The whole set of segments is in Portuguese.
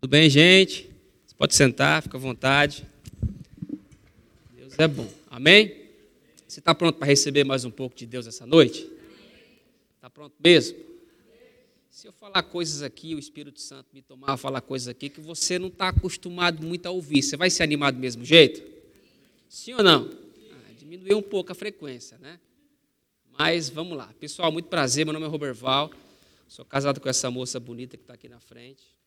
Tudo bem, gente? Você pode sentar, fica à vontade. Deus é bom. Amém? Você está pronto para receber mais um pouco de Deus essa noite? Está pronto mesmo? Se eu falar coisas aqui, o Espírito Santo me tomar a falar coisas aqui que você não está acostumado muito a ouvir, você vai se animar do mesmo jeito? Sim ou não? Ah, diminuiu um pouco a frequência, né? Mas vamos lá. Pessoal, muito prazer. Meu nome é Roberval. Sou casado com essa moça bonita que está aqui na frente.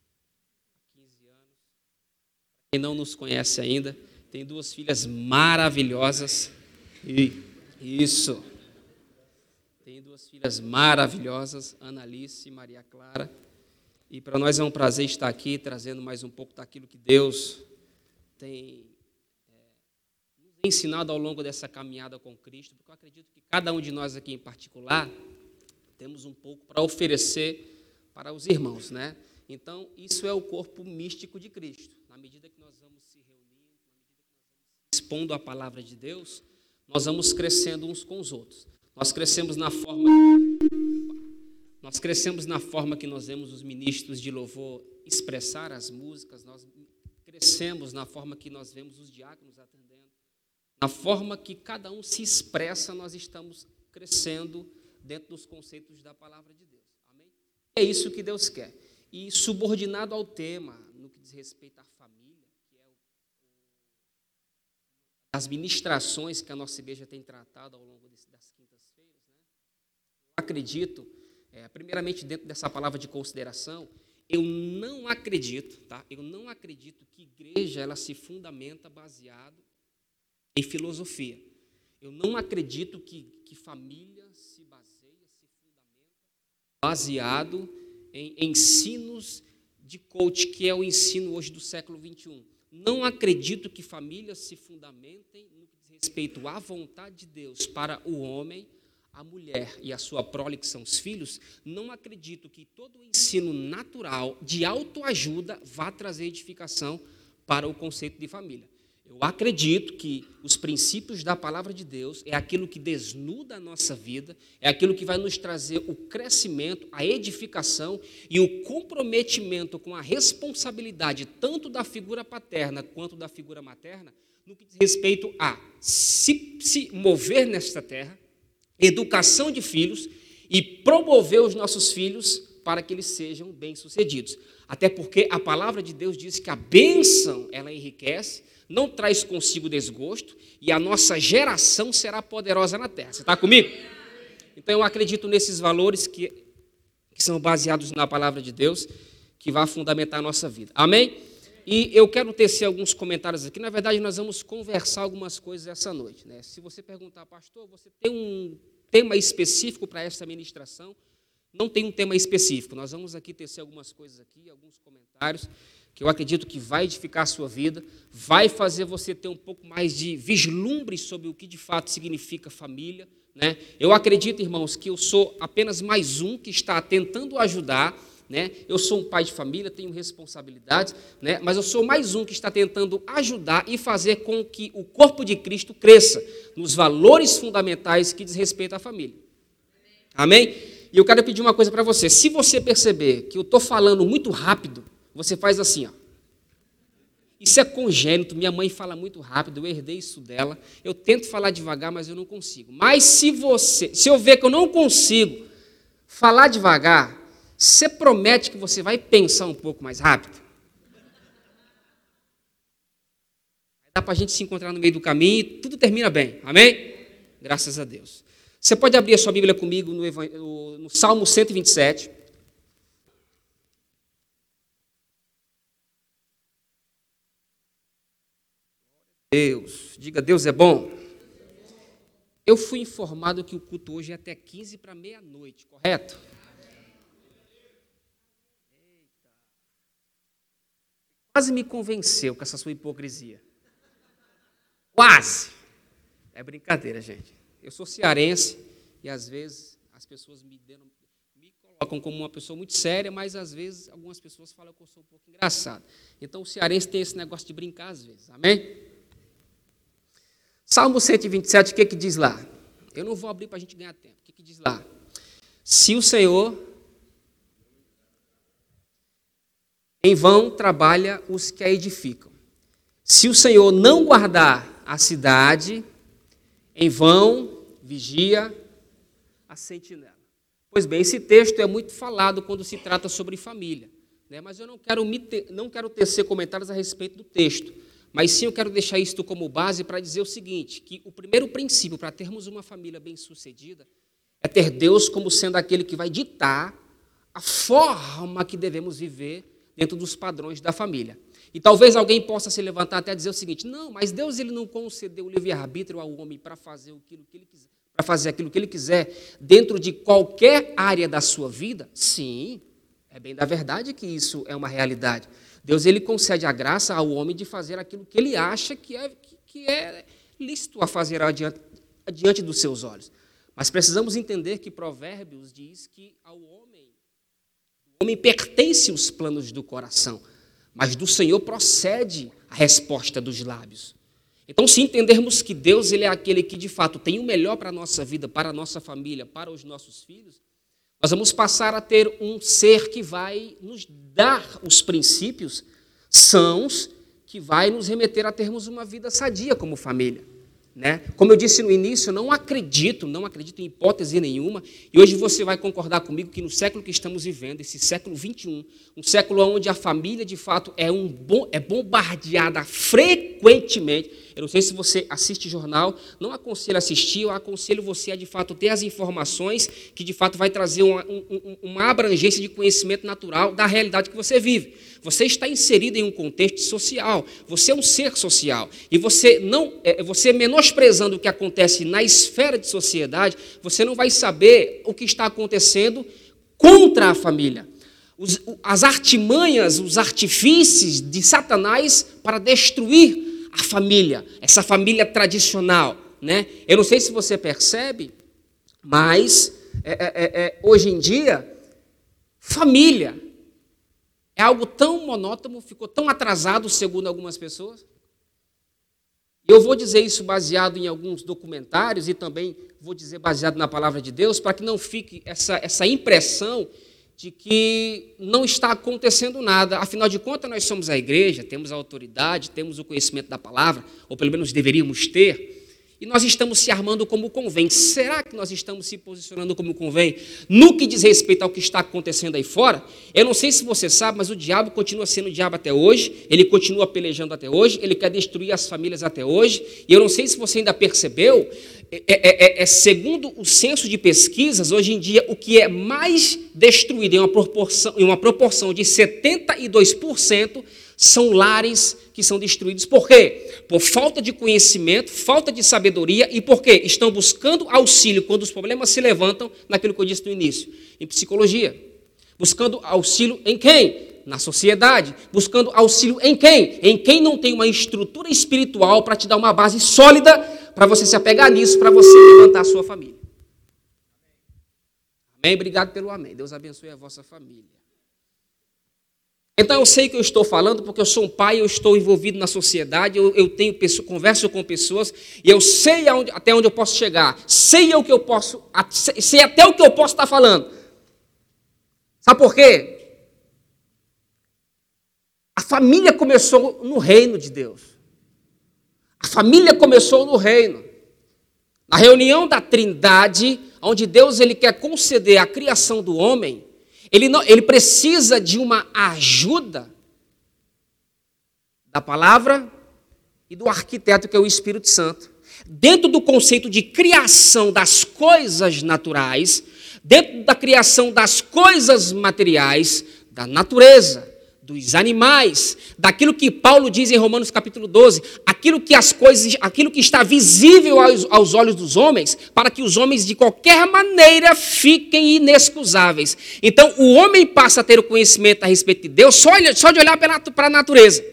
15 anos. Quem não nos conhece ainda, tem duas filhas maravilhosas. E isso. Tem duas filhas maravilhosas, Analice e Maria Clara. E para nós é um prazer estar aqui trazendo mais um pouco daquilo que Deus tem é, ensinado ao longo dessa caminhada com Cristo, porque eu acredito que cada um de nós aqui em particular temos um pouco para oferecer para os irmãos, né? Então, isso é o corpo místico de Cristo. Na medida que nós vamos se reunindo, expondo a palavra de Deus, nós vamos crescendo uns com os outros. Nós crescemos na forma nós crescemos na forma que nós vemos os ministros de louvor expressar as músicas, nós crescemos na forma que nós vemos os diáconos atendendo, na forma que cada um se expressa, nós estamos crescendo dentro dos conceitos da palavra de Deus. Amém? É isso que Deus quer. E subordinado ao tema, que diz respeito à família, que é o, as ministrações que a nossa igreja tem tratado ao longo das acredito, é, primeiramente dentro dessa palavra de consideração, eu não acredito, tá? Eu não acredito que igreja ela se fundamenta baseado em filosofia. Eu não acredito que, que família se baseia, se fundamenta baseado em ensinos de coach, que é o ensino hoje do século 21. Não acredito que famílias se fundamentem no que diz respeito à vontade de Deus para o homem a mulher e a sua prole, que são os filhos, não acredito que todo o ensino natural de autoajuda vá trazer edificação para o conceito de família. Eu acredito que os princípios da palavra de Deus é aquilo que desnuda a nossa vida, é aquilo que vai nos trazer o crescimento, a edificação e o comprometimento com a responsabilidade tanto da figura paterna quanto da figura materna, no que diz respeito a se, se mover nesta terra, educação de filhos e promover os nossos filhos para que eles sejam bem-sucedidos. Até porque a palavra de Deus diz que a bênção, ela enriquece, não traz consigo desgosto, e a nossa geração será poderosa na terra. Você está comigo? Então eu acredito nesses valores que, que são baseados na palavra de Deus, que vai fundamentar a nossa vida. Amém? E eu quero tecer alguns comentários aqui. Na verdade, nós vamos conversar algumas coisas essa noite. Né? Se você perguntar, pastor, você tem um tema específico para esta ministração? Não tem um tema específico. Nós vamos aqui tecer algumas coisas aqui, alguns comentários que eu acredito que vai edificar a sua vida, vai fazer você ter um pouco mais de vislumbre sobre o que de fato significa família. Né? Eu acredito, irmãos, que eu sou apenas mais um que está tentando ajudar né? Eu sou um pai de família, tenho responsabilidades, né? mas eu sou mais um que está tentando ajudar e fazer com que o corpo de Cristo cresça nos valores fundamentais que diz respeito à família. Amém? E eu quero pedir uma coisa para você. Se você perceber que eu estou falando muito rápido, você faz assim, ó. Isso é congênito, minha mãe fala muito rápido, eu herdei isso dela. Eu tento falar devagar, mas eu não consigo. Mas se você, se eu ver que eu não consigo falar devagar, você promete que você vai pensar um pouco mais rápido? Dá para a gente se encontrar no meio do caminho e tudo termina bem. Amém? Graças a Deus. Você pode abrir a sua Bíblia comigo no, no Salmo 127. Deus, diga Deus é bom. Eu fui informado que o culto hoje é até 15 para meia-noite, correto? quase me convenceu com essa sua hipocrisia. Quase. É brincadeira, gente. Eu sou cearense e às vezes as pessoas me, deram, me colocam como uma pessoa muito séria, mas às vezes algumas pessoas falam que eu sou um pouco engraçado. Então o cearense tem esse negócio de brincar às vezes. Amém? Salmo 127, o que, que diz lá? Eu não vou abrir para a gente ganhar tempo. O que, que diz lá? Se o Senhor em vão trabalha os que a edificam. Se o Senhor não guardar a cidade, em vão vigia a sentinela. Pois bem, esse texto é muito falado quando se trata sobre família. Né? Mas eu não quero, te, não quero tecer comentários a respeito do texto. Mas sim eu quero deixar isto como base para dizer o seguinte: que o primeiro princípio para termos uma família bem-sucedida é ter Deus como sendo aquele que vai ditar a forma que devemos viver dentro dos padrões da família. E talvez alguém possa se levantar até dizer o seguinte: não, mas Deus ele não concedeu o livre-arbítrio ao homem para fazer aquilo que ele quiser, para fazer aquilo que ele quiser dentro de qualquer área da sua vida? Sim, é bem da verdade que isso é uma realidade. Deus ele concede a graça ao homem de fazer aquilo que ele acha que é, que é lícito a fazer adiante, adiante dos seus olhos. Mas precisamos entender que Provérbios diz que ao homem, o homem pertence os planos do coração, mas do Senhor procede a resposta dos lábios. Então, se entendermos que Deus ele é aquele que de fato tem o melhor para a nossa vida, para a nossa família, para os nossos filhos, nós vamos passar a ter um ser que vai nos dar os princípios sãos que vai nos remeter a termos uma vida sadia como família. Né? Como eu disse no início, não acredito, não acredito em hipótese nenhuma, e hoje você vai concordar comigo que no século que estamos vivendo, esse século 21, um século onde a família de fato é, um bom, é bombardeada frequentemente. Eu não sei se você assiste jornal, não aconselho assistir, eu aconselho você a de fato ter as informações que de fato vai trazer uma, um, uma abrangência de conhecimento natural da realidade que você vive. Você está inserido em um contexto social. Você é um ser social. E você não, é, você menosprezando o que acontece na esfera de sociedade, você não vai saber o que está acontecendo contra a família. Os, as artimanhas, os artifícios de Satanás para destruir a família, essa família tradicional. Né? Eu não sei se você percebe, mas é, é, é, é hoje em dia, família é algo tão monótono, ficou tão atrasado, segundo algumas pessoas. Eu vou dizer isso baseado em alguns documentários e também vou dizer baseado na palavra de Deus, para que não fique essa, essa impressão de que não está acontecendo nada. Afinal de contas, nós somos a igreja, temos a autoridade, temos o conhecimento da palavra, ou pelo menos deveríamos ter e nós estamos se armando como convém. Será que nós estamos se posicionando como convém no que diz respeito ao que está acontecendo aí fora? Eu não sei se você sabe, mas o diabo continua sendo o diabo até hoje, ele continua pelejando até hoje, ele quer destruir as famílias até hoje, e eu não sei se você ainda percebeu, é, é, é, é segundo o censo de pesquisas, hoje em dia, o que é mais destruído em uma proporção, em uma proporção de 72% são lares que são destruídos. Por quê? Por falta de conhecimento, falta de sabedoria e por quê? Estão buscando auxílio quando os problemas se levantam, naquilo que eu disse no início, em psicologia. Buscando auxílio em quem? Na sociedade. Buscando auxílio em quem? Em quem não tem uma estrutura espiritual para te dar uma base sólida para você se apegar nisso, para você levantar a sua família. Amém? Obrigado pelo amém. Deus abençoe a vossa família. Então eu sei que eu estou falando porque eu sou um pai, eu estou envolvido na sociedade, eu, eu tenho pessoas, converso com pessoas e eu sei aonde, até onde eu posso chegar, sei o que eu posso, sei até o que eu posso estar falando. Sabe por quê? A família começou no reino de Deus. A família começou no reino. Na reunião da Trindade, onde Deus ele quer conceder a criação do homem, ele, não, ele precisa de uma ajuda da palavra e do arquiteto, que é o Espírito Santo. Dentro do conceito de criação das coisas naturais, dentro da criação das coisas materiais, da natureza, dos animais, daquilo que Paulo diz em Romanos capítulo 12, aquilo que as coisas, aquilo que está visível aos, aos olhos dos homens, para que os homens de qualquer maneira fiquem inexcusáveis. Então, o homem passa a ter o conhecimento a respeito de Deus só, só de olhar para a natureza.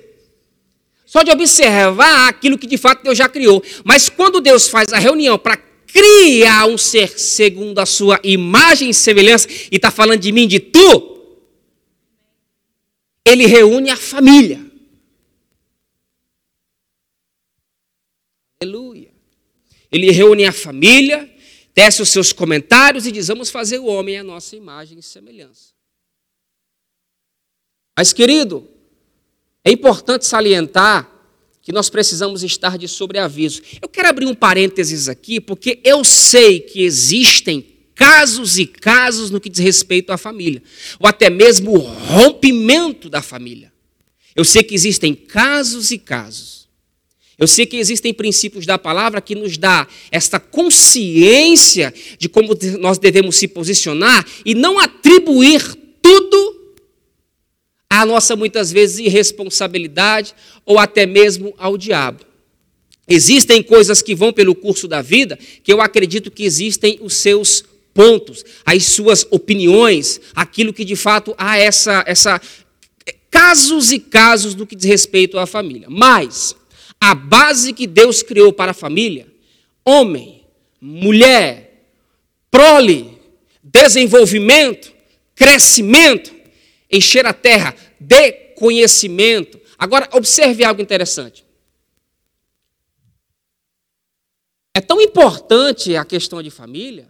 Só de observar aquilo que de fato Deus já criou. Mas quando Deus faz a reunião para criar um ser segundo a sua imagem e semelhança, e está falando de mim, de tu, ele reúne a família. Aleluia. Ele reúne a família, tece os seus comentários e diz: Vamos fazer o homem à nossa imagem e semelhança. Mas, querido, é importante salientar que nós precisamos estar de sobreaviso. Eu quero abrir um parênteses aqui, porque eu sei que existem casos e casos no que diz respeito à família, ou até mesmo o rompimento da família. Eu sei que existem casos e casos. Eu sei que existem princípios da palavra que nos dá esta consciência de como nós devemos se posicionar e não atribuir tudo à nossa muitas vezes irresponsabilidade ou até mesmo ao diabo. Existem coisas que vão pelo curso da vida que eu acredito que existem os seus pontos, as suas opiniões, aquilo que de fato há essa, essa casos e casos do que diz respeito à família. Mas a base que Deus criou para a família, homem, mulher, prole, desenvolvimento, crescimento, encher a terra de conhecimento. Agora, observe algo interessante. É tão importante a questão de família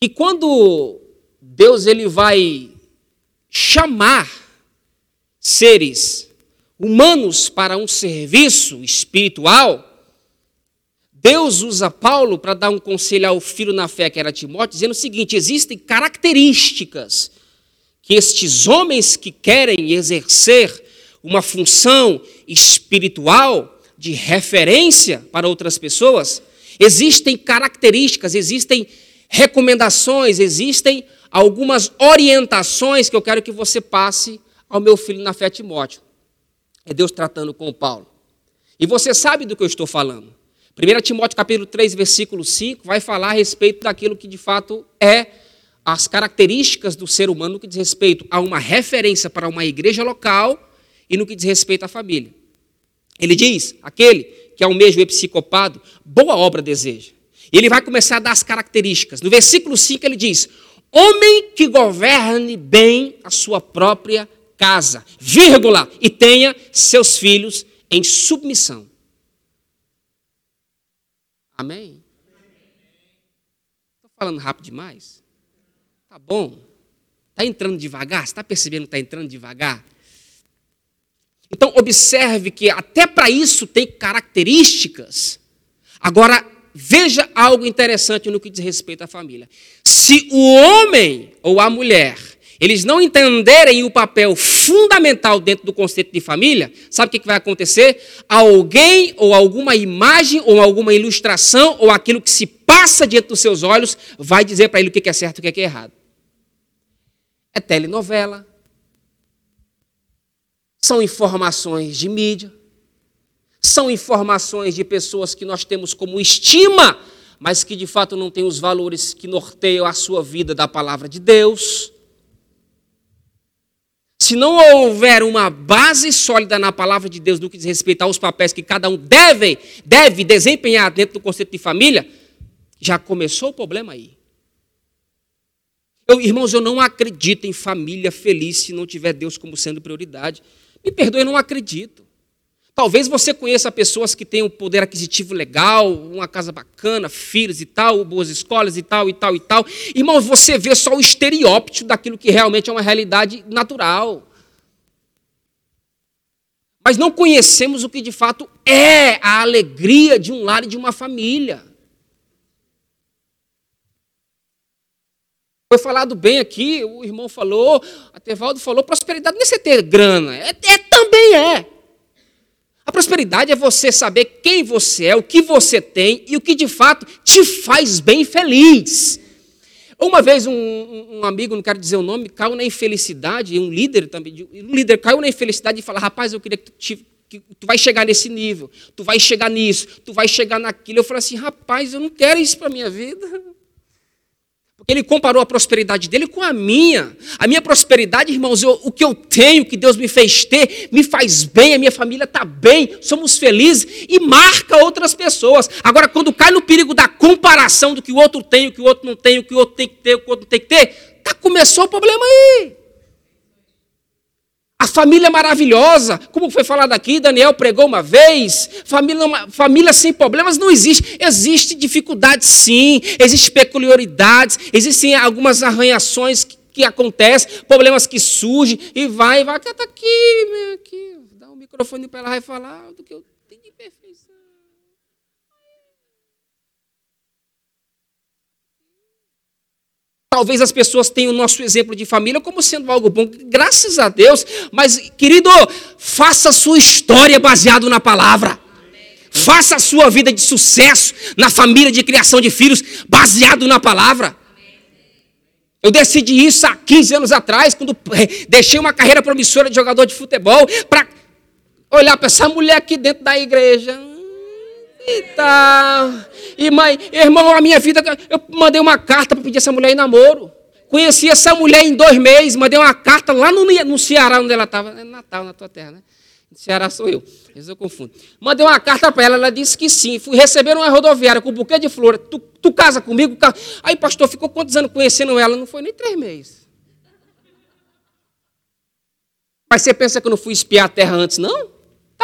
que quando Deus ele vai chamar seres humanos para um serviço espiritual, Deus usa Paulo para dar um conselho ao filho na fé, que era Timóteo, dizendo o seguinte: existem características que estes homens que querem exercer uma função espiritual de referência para outras pessoas, existem características, existem recomendações, existem algumas orientações que eu quero que você passe ao meu filho na fé Timóteo. É Deus tratando com Paulo. E você sabe do que eu estou falando. 1 Timóteo capítulo 3, versículo 5, vai falar a respeito daquilo que de fato é as características do ser humano no que diz respeito a uma referência para uma igreja local e no que diz respeito à família. Ele diz: aquele que é o mesmo psicopado, boa obra deseja. E ele vai começar a dar as características. No versículo 5 ele diz: Homem que governe bem a sua própria casa, vírgula, e tenha seus filhos em submissão. Amém? Estou falando rápido demais? Tá bom. Está entrando devagar? Você está percebendo que está entrando devagar? Então, observe que até para isso tem características. Agora, veja algo interessante no que diz respeito à família. Se o homem ou a mulher, eles não entenderem o papel fundamental dentro do conceito de família, sabe o que vai acontecer? Alguém ou alguma imagem ou alguma ilustração ou aquilo que se passa diante dos seus olhos vai dizer para ele o que é certo e o que é errado. É telenovela, são informações de mídia, são informações de pessoas que nós temos como estima, mas que de fato não têm os valores que norteiam a sua vida da palavra de Deus. Se não houver uma base sólida na palavra de Deus no que diz respeito aos papéis que cada um deve, deve desempenhar dentro do conceito de família, já começou o problema aí. Eu, irmãos, eu não acredito em família feliz se não tiver Deus como sendo prioridade. Me perdoe, eu não acredito. Talvez você conheça pessoas que têm um poder aquisitivo legal, uma casa bacana, filhos e tal, boas escolas e tal, e tal, e tal. Irmão, você vê só o estereótipo daquilo que realmente é uma realidade natural. Mas não conhecemos o que de fato é a alegria de um lar e de uma família. Foi falado bem aqui, o irmão falou, a Tevaldo falou, prosperidade não é você ter grana, é, é também é. Prosperidade é você saber quem você é, o que você tem e o que de fato te faz bem feliz. Uma vez um, um, amigo, não quero dizer o nome, caiu na infelicidade, um líder também, um líder caiu na infelicidade e falou: rapaz, eu queria que tu, te, que tu vai chegar nesse nível, tu vai chegar nisso, tu vai chegar naquilo. Eu falei assim, rapaz, eu não quero isso para minha vida. Ele comparou a prosperidade dele com a minha. A minha prosperidade, irmãos, eu, o que eu tenho, que Deus me fez ter, me faz bem, a minha família está bem, somos felizes e marca outras pessoas. Agora, quando cai no perigo da comparação do que o outro tem, o que o outro não tem, o que o outro tem que ter, o que o outro não tem que ter, tá, começou o problema aí. A família maravilhosa, como foi falado aqui, Daniel pregou uma vez, família, família sem problemas não existe. Existe dificuldade sim, existem peculiaridades, existem algumas arranhações que acontecem, problemas que surgem, e vai, e vai, que está aqui, aqui, dá um microfone para ela vai falar do que eu tenho de perfeição. Talvez as pessoas tenham o nosso exemplo de família como sendo algo bom, graças a Deus, mas, querido, faça a sua história baseado na palavra. Faça a sua vida de sucesso na família de criação de filhos, baseado na palavra. Eu decidi isso há 15 anos atrás, quando eh, deixei uma carreira promissora de jogador de futebol, para olhar para essa mulher aqui dentro da igreja. E tal. E mãe, irmão, a minha vida, eu mandei uma carta para pedir essa mulher em namoro. Conheci essa mulher em dois meses, mandei uma carta lá no, no Ceará, onde ela estava. É Natal, na tua terra, né? Ceará sou eu. Às eu confundo. Mandei uma carta para ela, ela disse que sim. Fui receber uma rodoviária com um buquê de flores. Tu, tu casa comigo? Aí, pastor, ficou quantos anos conhecendo ela? Não foi nem três meses. Mas você pensa que eu não fui espiar a terra antes, não?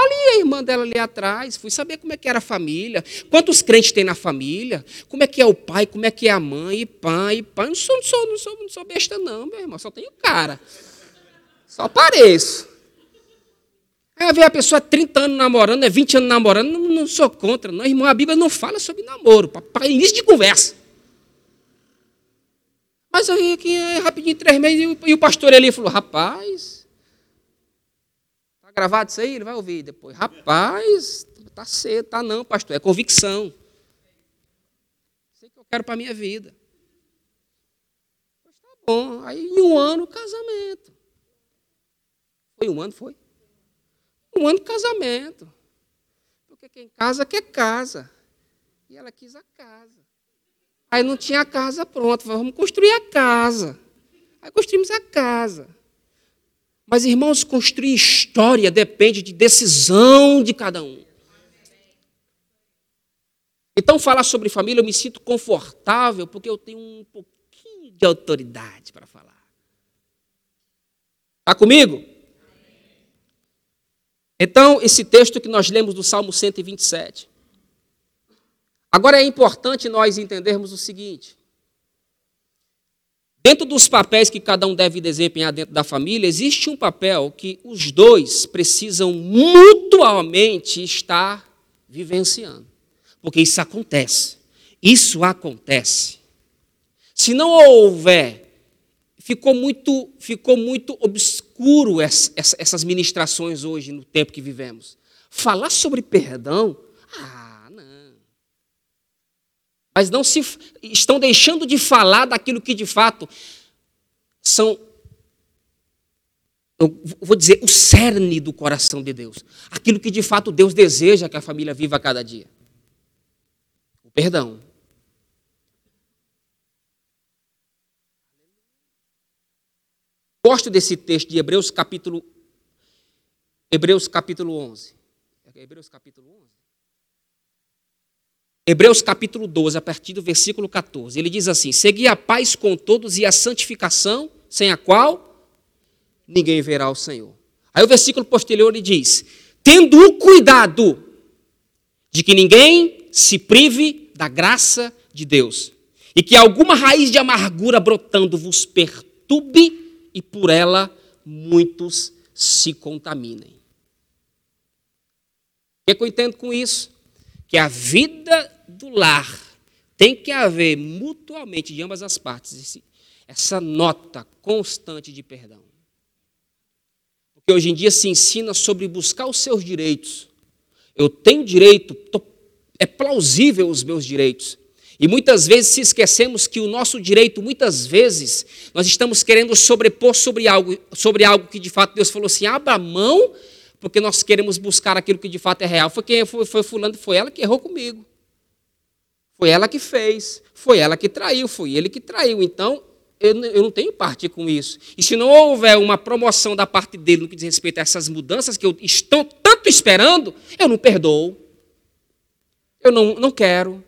Ali a irmã dela ali atrás. Fui saber como é que era a família. Quantos crentes tem na família? Como é que é o pai? Como é que é a mãe? E pai, e pai. Não sou, não sou, não sou, não sou besta, não, meu irmão. Só tenho cara. Só pareço. Aí vê a pessoa 30 anos namorando, é 20 anos namorando, não, não sou contra, não, irmão. A Bíblia não fala sobre namoro, para início de conversa. Mas aí, aqui, é rapidinho, três meses, e o pastor ali falou: rapaz, gravado isso aí? Ele vai ouvir depois. Rapaz, tá cedo, tá não, pastor, é convicção. Sei que eu quero para minha vida. Mas tá bom. Aí, em um ano, casamento. Foi um ano, foi? Um ano casamento. Porque quem casa quer casa. E ela quis a casa. Aí não tinha a casa pronta. Vamos construir a casa. Aí construímos a casa. Mas, irmãos, construir história depende de decisão de cada um. Então, falar sobre família, eu me sinto confortável porque eu tenho um pouquinho de autoridade para falar. Está comigo? Então, esse texto que nós lemos do Salmo 127. Agora é importante nós entendermos o seguinte: dentro dos papéis que cada um deve desempenhar dentro da família, existe um papel que os dois precisam mutuamente estar vivenciando. Porque isso acontece. Isso acontece. Se não houver ficou muito, ficou muito obscuro essas ministrações hoje, no tempo que vivemos. Falar sobre perdão, ah. Mas não se estão deixando de falar daquilo que de fato são eu vou dizer, o cerne do coração de Deus. Aquilo que de fato Deus deseja que a família viva a cada dia. O perdão. Gosto desse texto de Hebreus capítulo Hebreus capítulo 11. É Hebreus capítulo 11. Hebreus capítulo 12, a partir do versículo 14. Ele diz assim: Segui a paz com todos e a santificação, sem a qual ninguém verá o Senhor. Aí o versículo posterior ele diz: Tendo o cuidado de que ninguém se prive da graça de Deus, e que alguma raiz de amargura brotando vos perturbe e por ela muitos se contaminem. O que eu entendo com isso? Que a vida do lar tem que haver mutuamente de ambas as partes essa nota constante de perdão. Porque hoje em dia se ensina sobre buscar os seus direitos. Eu tenho direito, é plausível os meus direitos. E muitas vezes se esquecemos que o nosso direito, muitas vezes, nós estamos querendo sobrepor sobre algo, sobre algo que de fato Deus falou assim: abra mão, porque nós queremos buscar aquilo que de fato é real. Foi quem foi, foi fulano, foi ela que errou comigo. Foi ela que fez, foi ela que traiu, foi ele que traiu. Então, eu, eu não tenho parte com isso. E se não houver uma promoção da parte dele no que diz respeito a essas mudanças que eu estou tanto esperando, eu não perdoo. Eu não, não quero.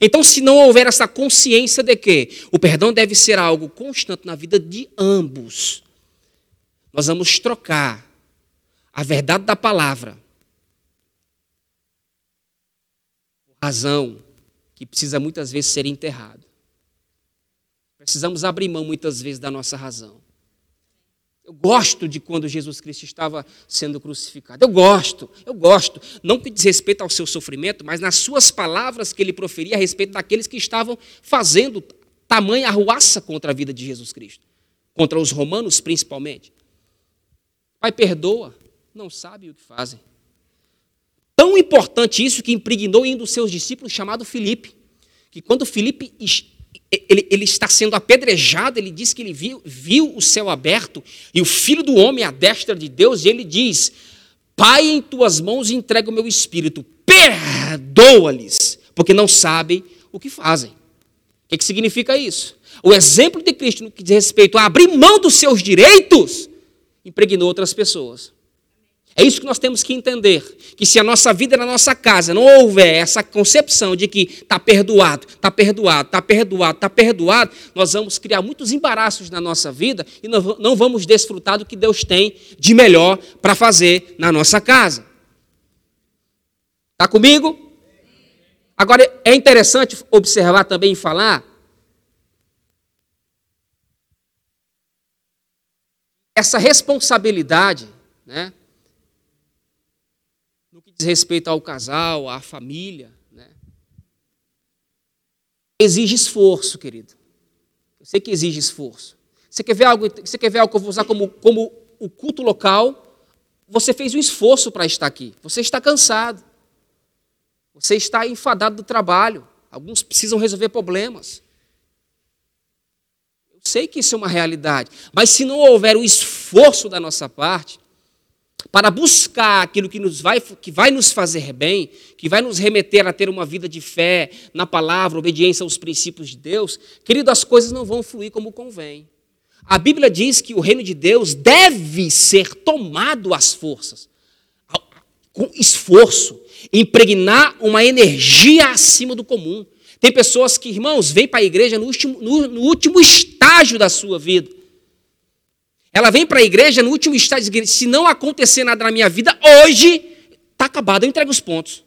Então, se não houver essa consciência de que o perdão deve ser algo constante na vida de ambos, nós vamos trocar a verdade da palavra razão que precisa muitas vezes ser enterrado. Precisamos abrir mão muitas vezes da nossa razão. Eu gosto de quando Jesus Cristo estava sendo crucificado. Eu gosto, eu gosto. Não que diz respeito ao seu sofrimento, mas nas suas palavras que ele proferia a respeito daqueles que estavam fazendo tamanha arruaça contra a vida de Jesus Cristo. Contra os romanos, principalmente. Pai, perdoa. Não sabe o que fazem. Tão importante isso que impregnou em um dos seus discípulos chamado Filipe. Que quando Filipe ele, ele, está sendo apedrejado, ele diz que ele viu, viu o céu aberto e o filho do homem à destra de Deus, e ele diz: Pai, em tuas mãos entrego o meu espírito, perdoa-lhes, porque não sabem o que fazem. O que, que significa isso? O exemplo de Cristo no que diz respeito a abrir mão dos seus direitos impregnou outras pessoas. É isso que nós temos que entender. Que se a nossa vida na nossa casa não houver essa concepção de que está perdoado, está perdoado, está perdoado, está perdoado, nós vamos criar muitos embaraços na nossa vida e não vamos desfrutar do que Deus tem de melhor para fazer na nossa casa. Está comigo? Agora, é interessante observar também e falar essa responsabilidade, né? Respeito ao casal, à família, né? exige esforço, querido. Eu sei que exige esforço. Você quer ver algo, você quer ver algo que eu vou usar como, como o culto local? Você fez um esforço para estar aqui. Você está cansado. Você está enfadado do trabalho. Alguns precisam resolver problemas. Eu sei que isso é uma realidade. Mas se não houver o esforço da nossa parte, para buscar aquilo que, nos vai, que vai nos fazer bem, que vai nos remeter a ter uma vida de fé na palavra, obediência aos princípios de Deus, querido, as coisas não vão fluir como convém. A Bíblia diz que o reino de Deus deve ser tomado às forças, com esforço, impregnar uma energia acima do comum. Tem pessoas que, irmãos, vêm para a igreja no último, no, no último estágio da sua vida ela vem para a igreja no último estágio, diz, se não acontecer nada na minha vida, hoje está acabado, eu entrego os pontos.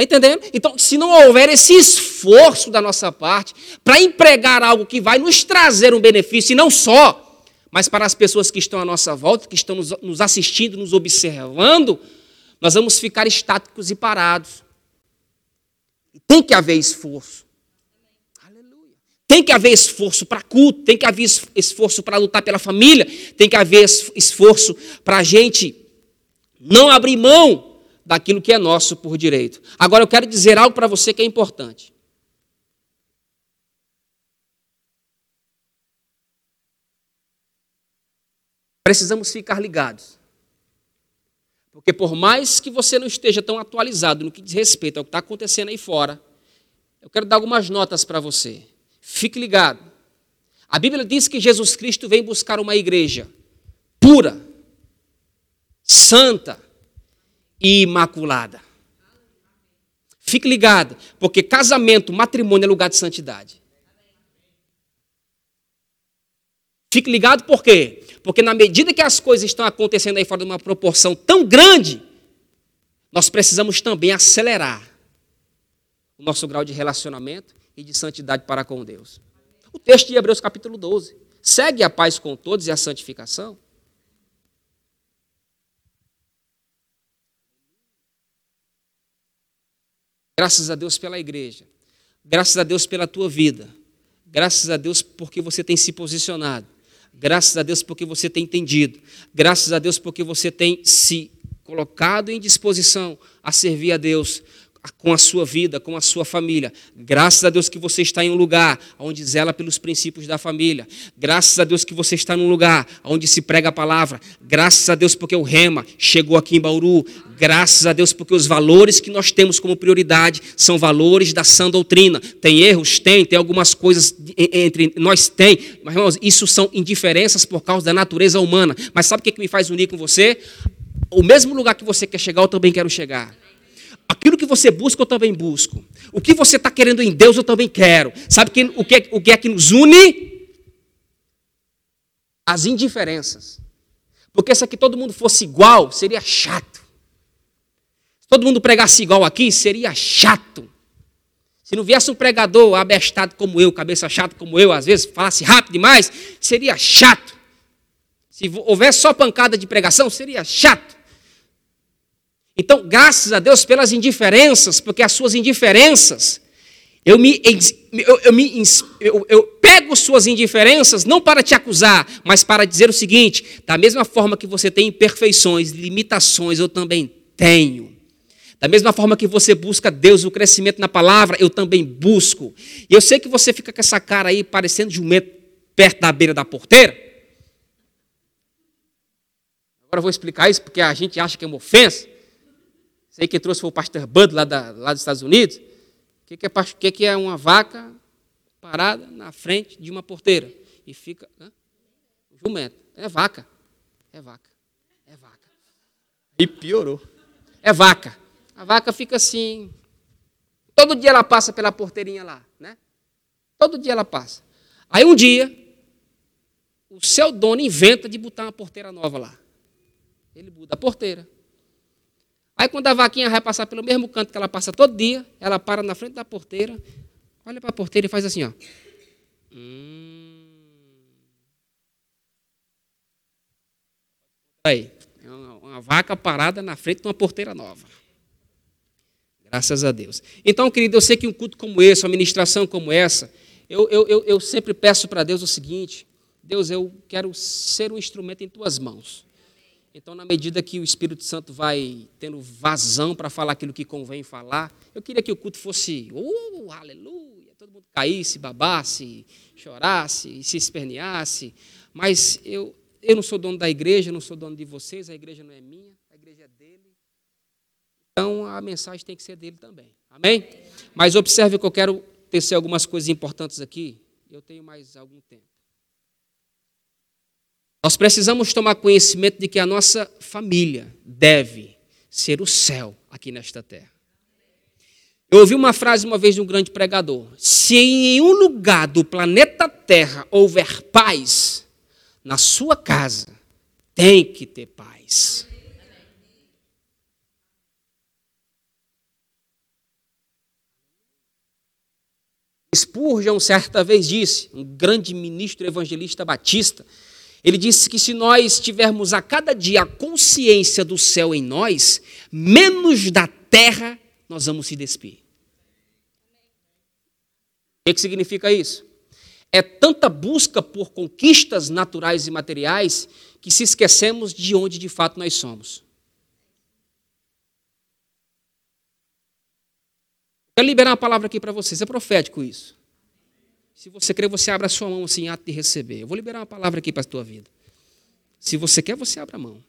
Está entendendo? Então, se não houver esse esforço da nossa parte para empregar algo que vai nos trazer um benefício, e não só, mas para as pessoas que estão à nossa volta, que estão nos assistindo, nos observando, nós vamos ficar estáticos e parados. Tem que haver esforço. Tem que haver esforço para culto, tem que haver esforço para lutar pela família, tem que haver esforço para a gente não abrir mão daquilo que é nosso por direito. Agora eu quero dizer algo para você que é importante. Precisamos ficar ligados. Porque por mais que você não esteja tão atualizado no que diz respeito ao que está acontecendo aí fora, eu quero dar algumas notas para você. Fique ligado. A Bíblia diz que Jesus Cristo vem buscar uma igreja pura, santa e imaculada. Fique ligado, porque casamento, matrimônio é lugar de santidade. Fique ligado por quê? Porque na medida que as coisas estão acontecendo aí fora de uma proporção tão grande, nós precisamos também acelerar o nosso grau de relacionamento e de santidade para com Deus. O texto de Hebreus capítulo 12. Segue a paz com todos e a santificação. Graças a Deus pela igreja. Graças a Deus pela tua vida. Graças a Deus porque você tem se posicionado. Graças a Deus porque você tem entendido. Graças a Deus porque você tem se colocado em disposição a servir a Deus com a sua vida, com a sua família. Graças a Deus que você está em um lugar onde zela pelos princípios da família. Graças a Deus que você está num lugar onde se prega a palavra. Graças a Deus porque o Rema chegou aqui em Bauru. Graças a Deus porque os valores que nós temos como prioridade são valores da sã doutrina. Tem erros? Tem. Tem algumas coisas entre nós? Tem. Mas, irmãos, isso são indiferenças por causa da natureza humana. Mas sabe o que me faz unir com você? O mesmo lugar que você quer chegar, eu também quero chegar. Aquilo que você busca, eu também busco. O que você está querendo em Deus, eu também quero. Sabe que, o, que, é, o que é que nos une? As indiferenças. Porque se aqui todo mundo fosse igual, seria chato. Se todo mundo pregasse igual aqui, seria chato. Se não viesse um pregador abestado como eu, cabeça chata como eu, às vezes falasse rápido demais, seria chato. Se houvesse só pancada de pregação, seria chato. Então, graças a Deus pelas indiferenças, porque as suas indiferenças, eu me, eu, eu, me, eu, eu pego suas indiferenças não para te acusar, mas para dizer o seguinte: da mesma forma que você tem imperfeições, limitações, eu também tenho. Da mesma forma que você busca Deus, o crescimento na palavra, eu também busco. E eu sei que você fica com essa cara aí parecendo jumento perto da beira da porteira. Agora eu vou explicar isso porque a gente acha que é uma ofensa. Sei que trouxe foi o pastor Bud lá, da, lá dos Estados Unidos. O que, que, é, que, que é uma vaca parada na frente de uma porteira? E fica. Hã? Jumento. É vaca. É vaca. É vaca. E piorou. É vaca. A vaca fica assim. Todo dia ela passa pela porteirinha lá, né? Todo dia ela passa. Aí um dia, o seu dono inventa de botar uma porteira nova lá. Ele muda a porteira. Aí quando a vaquinha vai passar pelo mesmo canto que ela passa todo dia, ela para na frente da porteira, olha para a porteira e faz assim, ó. Hum. Aí, é uma, uma vaca parada na frente de uma porteira nova. Graças a Deus. Então, querido, eu sei que um culto como esse, uma ministração como essa, eu, eu, eu, eu sempre peço para Deus o seguinte: Deus, eu quero ser um instrumento em tuas mãos. Então, na medida que o Espírito Santo vai tendo vazão para falar aquilo que convém falar, eu queria que o culto fosse, oh, aleluia, todo mundo caísse, babasse, chorasse, se esperneasse. Mas eu, eu não sou dono da igreja, não sou dono de vocês, a igreja não é minha. Então a mensagem tem que ser dele também. Amém? Mas observe que eu quero tecer algumas coisas importantes aqui. Eu tenho mais algum tempo. Nós precisamos tomar conhecimento de que a nossa família deve ser o céu aqui nesta terra. Eu ouvi uma frase uma vez de um grande pregador: Se em um lugar do planeta Terra houver paz, na sua casa tem que ter paz. Spurgeon certa vez disse, um grande ministro evangelista batista, ele disse que se nós tivermos a cada dia a consciência do céu em nós, menos da terra nós vamos se despir. O que significa isso? É tanta busca por conquistas naturais e materiais que se esquecemos de onde de fato nós somos. Quero liberar uma palavra aqui para vocês, é profético isso. Se você quer, você abre a sua mão assim, ato de receber. Eu vou liberar uma palavra aqui para a tua vida. Se você quer, você abre a mão.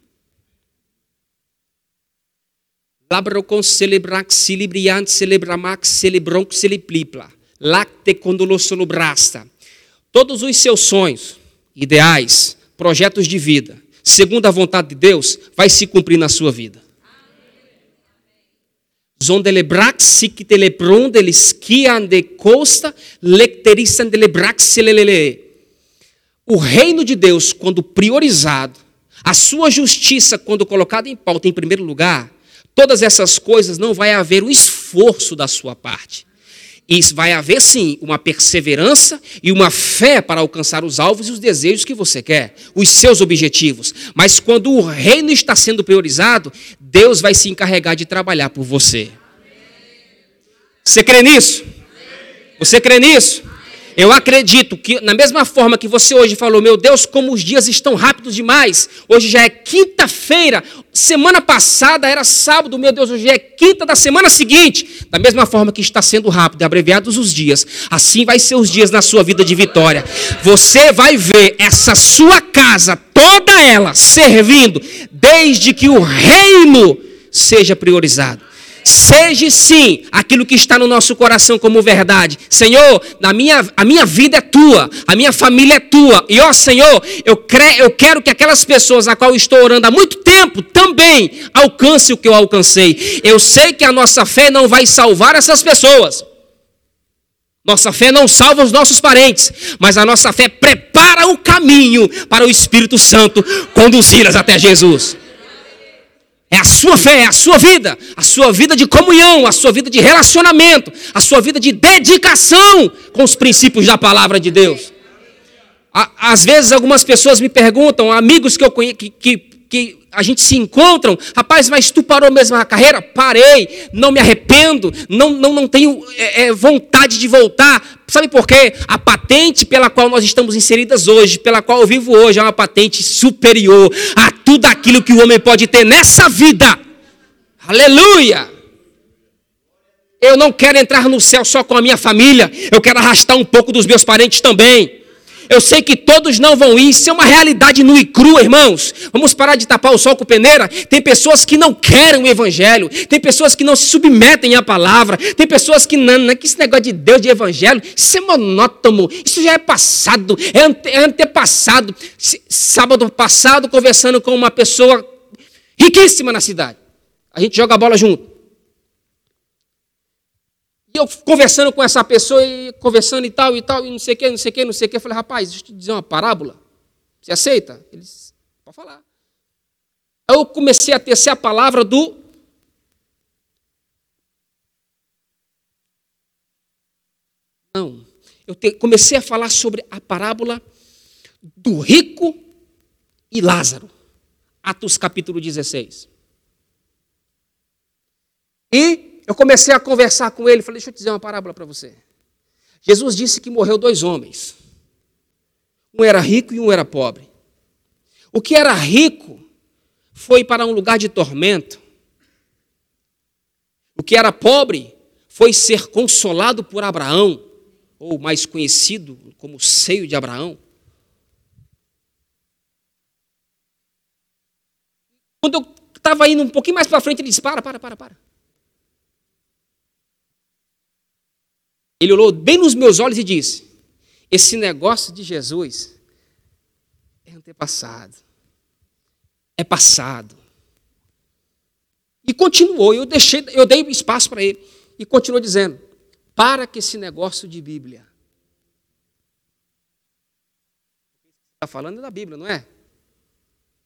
Labrocon celebrax celebriant celebramax celebronc celeplipla. Lacte condolosolobrasta. Todos os seus sonhos, ideais, projetos de vida, segundo a vontade de Deus, vai se cumprir na sua vida. Zondelebrax sikitelepron delisquian de costa lecterisan delebrax O reino de Deus, quando priorizado, a sua justiça, quando colocada em pauta em primeiro lugar, todas essas coisas não vai haver um esforço da sua parte. E vai haver sim uma perseverança e uma fé para alcançar os alvos e os desejos que você quer, os seus objetivos. Mas quando o reino está sendo priorizado, Deus vai se encarregar de trabalhar por você. Você crê nisso? Você crê nisso? Eu acredito que, na mesma forma que você hoje falou, meu Deus, como os dias estão rápidos demais. Hoje já é quinta-feira. Semana passada era sábado, meu Deus, hoje é quinta da semana seguinte. Da mesma forma que está sendo rápido, abreviados os dias, assim vai ser os dias na sua vida de vitória. Você vai ver essa sua casa, toda ela, servindo, desde que o reino seja priorizado. Seja sim aquilo que está no nosso coração como verdade. Senhor, na minha, a minha vida é tua, a minha família é tua. E ó Senhor, eu, cre, eu quero que aquelas pessoas a qual estou orando há muito tempo também alcancem o que eu alcancei. Eu sei que a nossa fé não vai salvar essas pessoas. Nossa fé não salva os nossos parentes, mas a nossa fé prepara o caminho para o Espírito Santo conduzi-las até Jesus. É a sua fé, é a sua vida, a sua vida de comunhão, a sua vida de relacionamento, a sua vida de dedicação com os princípios da palavra de Deus. Às vezes algumas pessoas me perguntam, amigos que eu conheço, que, que, que a gente se encontram, rapaz, mas tu parou mesmo a carreira? Parei, não me arrependo, não, não, não tenho é, é, vontade de voltar. Sabe por quê? A patente pela qual nós estamos inseridas hoje, pela qual eu vivo hoje, é uma patente superior a tudo aquilo que o homem pode ter nessa vida. Aleluia! Eu não quero entrar no céu só com a minha família, eu quero arrastar um pouco dos meus parentes também. Eu sei que todos não vão ir, isso é uma realidade nua e crua, irmãos. Vamos parar de tapar o sol com peneira. Tem pessoas que não querem o evangelho, tem pessoas que não se submetem à palavra, tem pessoas que não, não é que esse negócio de Deus, de evangelho, isso é monótono, isso já é passado, é, é antepassado. Sábado passado, conversando com uma pessoa riquíssima na cidade. A gente joga bola junto. Eu conversando com essa pessoa, e conversando e tal, e tal, e não sei o que, não sei o que, não sei o que. Eu falei, rapaz, deixa eu te dizer uma parábola. Você aceita? Ele disse, pode falar. Aí eu comecei a tecer a palavra do. Não. Eu te, comecei a falar sobre a parábola do rico e Lázaro. Atos capítulo 16. E eu comecei a conversar com ele, falei, deixa eu te dizer uma parábola para você. Jesus disse que morreu dois homens. Um era rico e um era pobre. O que era rico foi para um lugar de tormento. O que era pobre foi ser consolado por Abraão, ou mais conhecido como seio de Abraão. Quando eu estava indo um pouquinho mais para frente, ele disse: Para, para, para, para. Ele olhou bem nos meus olhos e disse: Esse negócio de Jesus é antepassado, é passado. E continuou, eu deixei, eu dei espaço para ele e continuou dizendo: para que esse negócio de Bíblia. Está falando da Bíblia, não é?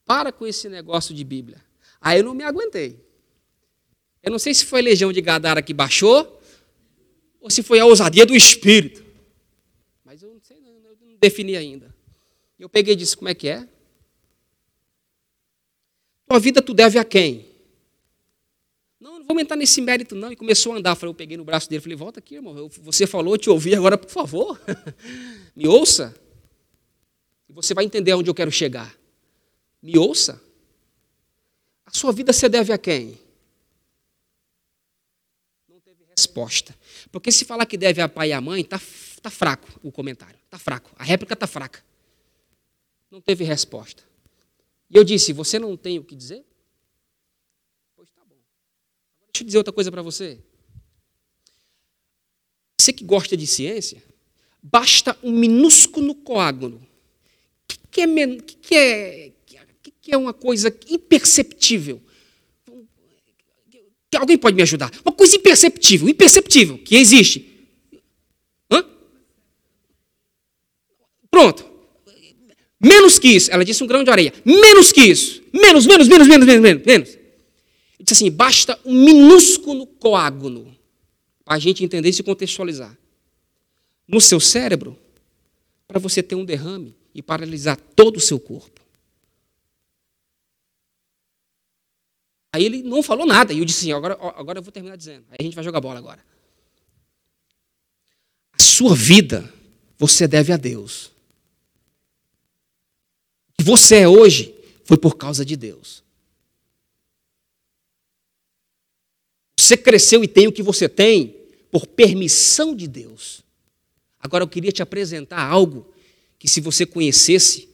Para com esse negócio de Bíblia. Aí eu não me aguentei. Eu não sei se foi a legião de Gadara que baixou, ou se foi a ousadia do Espírito. Mas eu não sei, eu não defini ainda. Eu peguei e disse: como é que é? Tua vida tu deve a quem? Não, não vou entrar nesse mérito, não. E começou a andar. Eu peguei no braço dele falei: volta aqui, irmão. Você falou, eu te ouvi, agora, por favor, me ouça. E você vai entender onde eu quero chegar. Me ouça. A sua vida você deve a quem? Não teve resposta. Porque se falar que deve a pai e a mãe, está tá fraco o comentário. Está fraco. A réplica está fraca. Não teve resposta. E eu disse: Você não tem o que dizer? Pois tá bom. Deixa eu dizer outra coisa para você. Você que gosta de ciência, basta um minúsculo coágulo. O que, que, é, que, que, é, que é uma coisa imperceptível? Alguém pode me ajudar? Uma coisa imperceptível, imperceptível, que existe. Hã? Pronto. Menos que isso. Ela disse um grão de areia. Menos que isso. Menos, menos, menos, menos, menos, menos. menos. disse assim: basta um minúsculo coágulo para a gente entender e se contextualizar. No seu cérebro, para você ter um derrame e paralisar todo o seu corpo. Aí ele não falou nada. E eu disse assim: agora, agora eu vou terminar dizendo. Aí a gente vai jogar bola agora. A sua vida você deve a Deus. O que você é hoje foi por causa de Deus. Você cresceu e tem o que você tem por permissão de Deus. Agora eu queria te apresentar algo que se você conhecesse,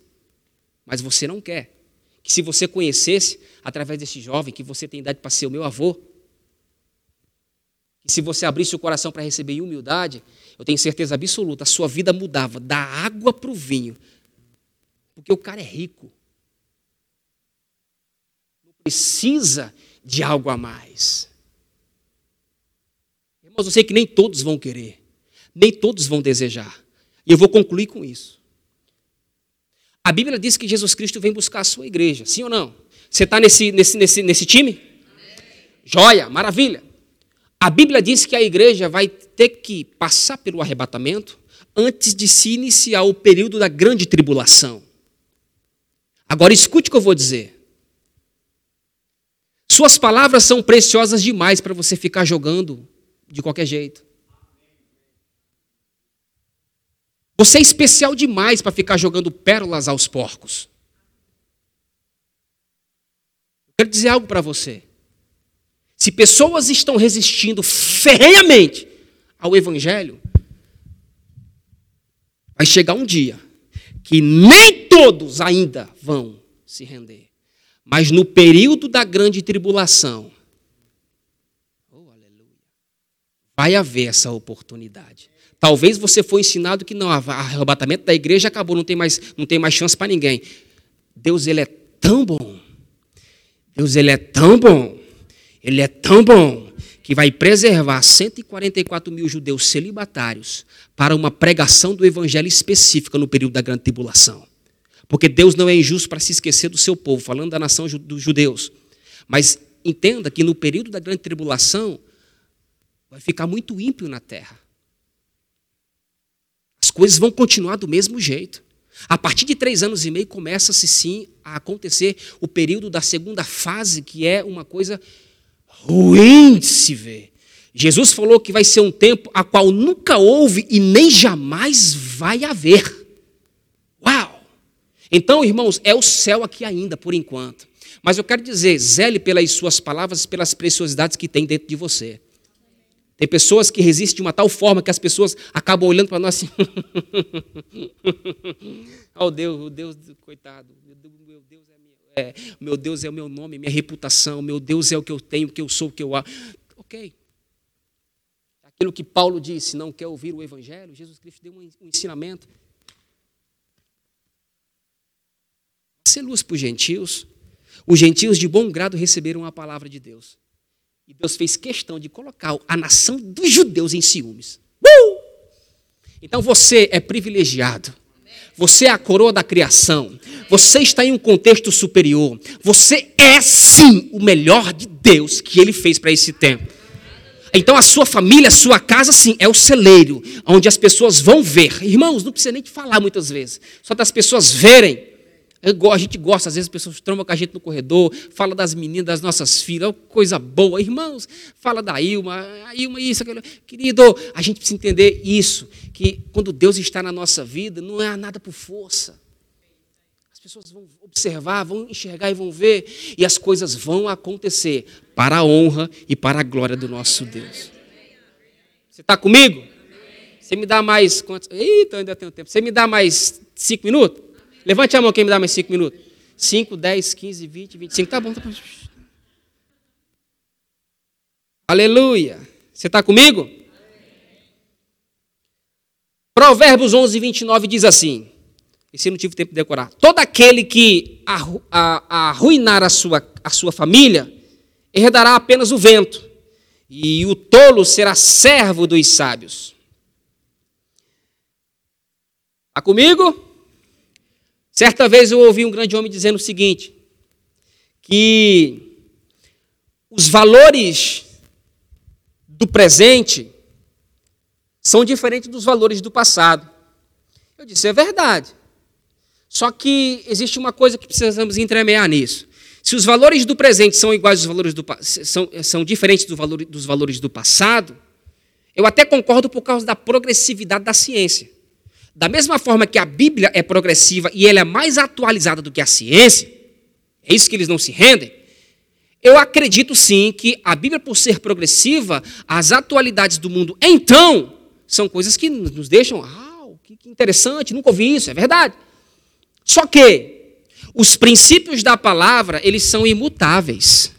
mas você não quer, que se você conhecesse, através desse jovem, que você tem idade para ser o meu avô, que se você abrisse o coração para receber humildade, eu tenho certeza absoluta, a sua vida mudava da água para o vinho. Porque o cara é rico. Não precisa de algo a mais. Irmãos, eu sei que nem todos vão querer, nem todos vão desejar. E eu vou concluir com isso. A Bíblia diz que Jesus Cristo vem buscar a sua igreja, sim ou não? Você está nesse, nesse, nesse, nesse time? Joia, maravilha. A Bíblia diz que a igreja vai ter que passar pelo arrebatamento antes de se iniciar o período da grande tribulação. Agora escute o que eu vou dizer. Suas palavras são preciosas demais para você ficar jogando de qualquer jeito. Você é especial demais para ficar jogando pérolas aos porcos. Quero dizer algo para você. Se pessoas estão resistindo ferrenhamente ao Evangelho, vai chegar um dia que nem todos ainda vão se render. Mas no período da grande tribulação, oh, vai haver essa oportunidade. Talvez você foi ensinado que não, o arrebatamento da igreja acabou, não tem mais, não tem mais chance para ninguém. Deus, ele é tão bom. Deus, ele é tão bom. Ele é tão bom que vai preservar 144 mil judeus celibatários para uma pregação do evangelho específica no período da grande tribulação. Porque Deus não é injusto para se esquecer do seu povo, falando da nação dos judeus. Mas entenda que no período da grande tribulação vai ficar muito ímpio na terra. As coisas vão continuar do mesmo jeito. A partir de três anos e meio começa-se sim a acontecer o período da segunda fase, que é uma coisa ruim de se ver. Jesus falou que vai ser um tempo a qual nunca houve e nem jamais vai haver. Uau! Então, irmãos, é o céu aqui ainda, por enquanto. Mas eu quero dizer, zele pelas suas palavras e pelas preciosidades que tem dentro de você. Tem pessoas que resistem de uma tal forma que as pessoas acabam olhando para nós assim. oh Deus, o Deus, coitado. Meu Deus é, minha, é, meu Deus é o meu nome, minha reputação. Meu Deus é o que eu tenho, o que eu sou, o que eu há. Ok. Aquilo que Paulo disse, não quer ouvir o Evangelho, Jesus Cristo deu um ensinamento. Ser luz para os gentios. Os gentios de bom grado receberam a palavra de Deus. E Deus fez questão de colocar a nação dos judeus em ciúmes. Uh! Então você é privilegiado. Você é a coroa da criação. Você está em um contexto superior. Você é sim o melhor de Deus que ele fez para esse tempo. Então a sua família, a sua casa, sim, é o celeiro, onde as pessoas vão ver. Irmãos, não precisa nem te falar muitas vezes. Só das pessoas verem. A gente gosta, às vezes as pessoas trombam com a gente no corredor, fala das meninas, das nossas filhas, coisa boa. Irmãos, fala da Ilma, a Ilma, isso, aquilo. Querido, a gente precisa entender isso, que quando Deus está na nossa vida, não é nada por força. As pessoas vão observar, vão enxergar e vão ver, e as coisas vão acontecer para a honra e para a glória do nosso Deus. Você está comigo? Você me dá mais quantos? Eita, ainda tenho tempo. Você me dá mais cinco minutos? Levante a mão quem me dá mais cinco minutos. Cinco, dez, quinze, vinte, vinte e cinco. Tá bom, tá bom. Aleluia. Você está comigo? Provérbios 11, 29 diz assim. Esse não tive tempo de decorar. Todo aquele que arruinar a sua, a sua família herdará apenas o vento, e o tolo será servo dos sábios. Está comigo? Certa vez eu ouvi um grande homem dizendo o seguinte: que os valores do presente são diferentes dos valores do passado. Eu disse, é verdade. Só que existe uma coisa que precisamos entremear nisso. Se os valores do presente são iguais aos valores do são, são diferentes do valor, dos valores do passado, eu até concordo por causa da progressividade da ciência. Da mesma forma que a Bíblia é progressiva e ela é mais atualizada do que a ciência, é isso que eles não se rendem. Eu acredito sim que a Bíblia, por ser progressiva, as atualidades do mundo, então, são coisas que nos deixam, ah, que interessante, nunca ouvi isso, é verdade. Só que os princípios da palavra, eles são imutáveis.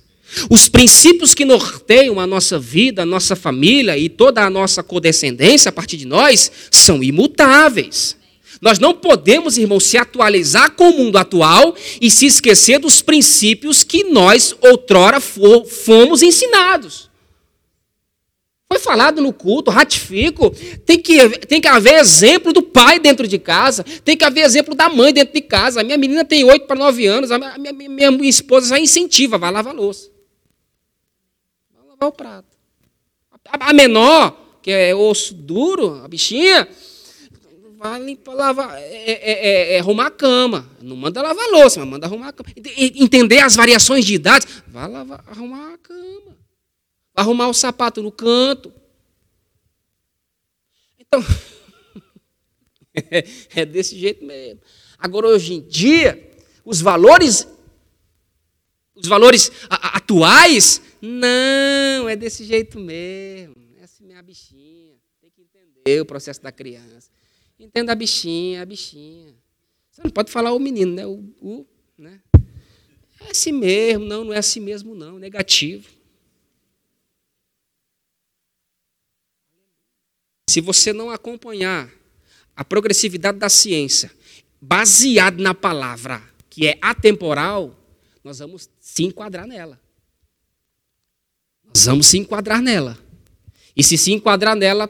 Os princípios que norteiam a nossa vida, a nossa família e toda a nossa codescendência a partir de nós são imutáveis. Nós não podemos, irmãos, se atualizar com o mundo atual e se esquecer dos princípios que nós outrora fomos ensinados. Foi falado no culto, ratifico. Tem que, tem que haver exemplo do pai dentro de casa. Tem que haver exemplo da mãe dentro de casa. A minha menina tem 8 para 9 anos. A minha, minha, minha esposa já incentiva. Vai lavar louça. Lavar o prato. A, menor, que é osso duro, a bichinha, vai limpar, lavar, é, é, é, é, arrumar a cama. Não manda lavar louça, mas manda arrumar a cama. Entender as variações de idade. Vai lavar, arrumar a cama. Vai arrumar o sapato no canto. Então, é desse jeito mesmo. Agora, hoje em dia, os valores, os valores atuais, não, é desse jeito mesmo. Essa é assim minha bichinha. Tem que entender o processo da criança. Entenda a bichinha, a bichinha. Você não pode falar o menino, né? O, o, né? É assim mesmo, não, não é assim mesmo, não. Negativo. Se você não acompanhar a progressividade da ciência, baseado na palavra que é atemporal, nós vamos se enquadrar nela. Nós vamos se enquadrar nela. E se se enquadrar nela,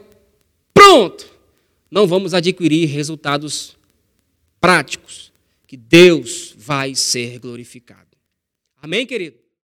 pronto! não vamos adquirir resultados práticos, que Deus vai ser glorificado. Amém, querido?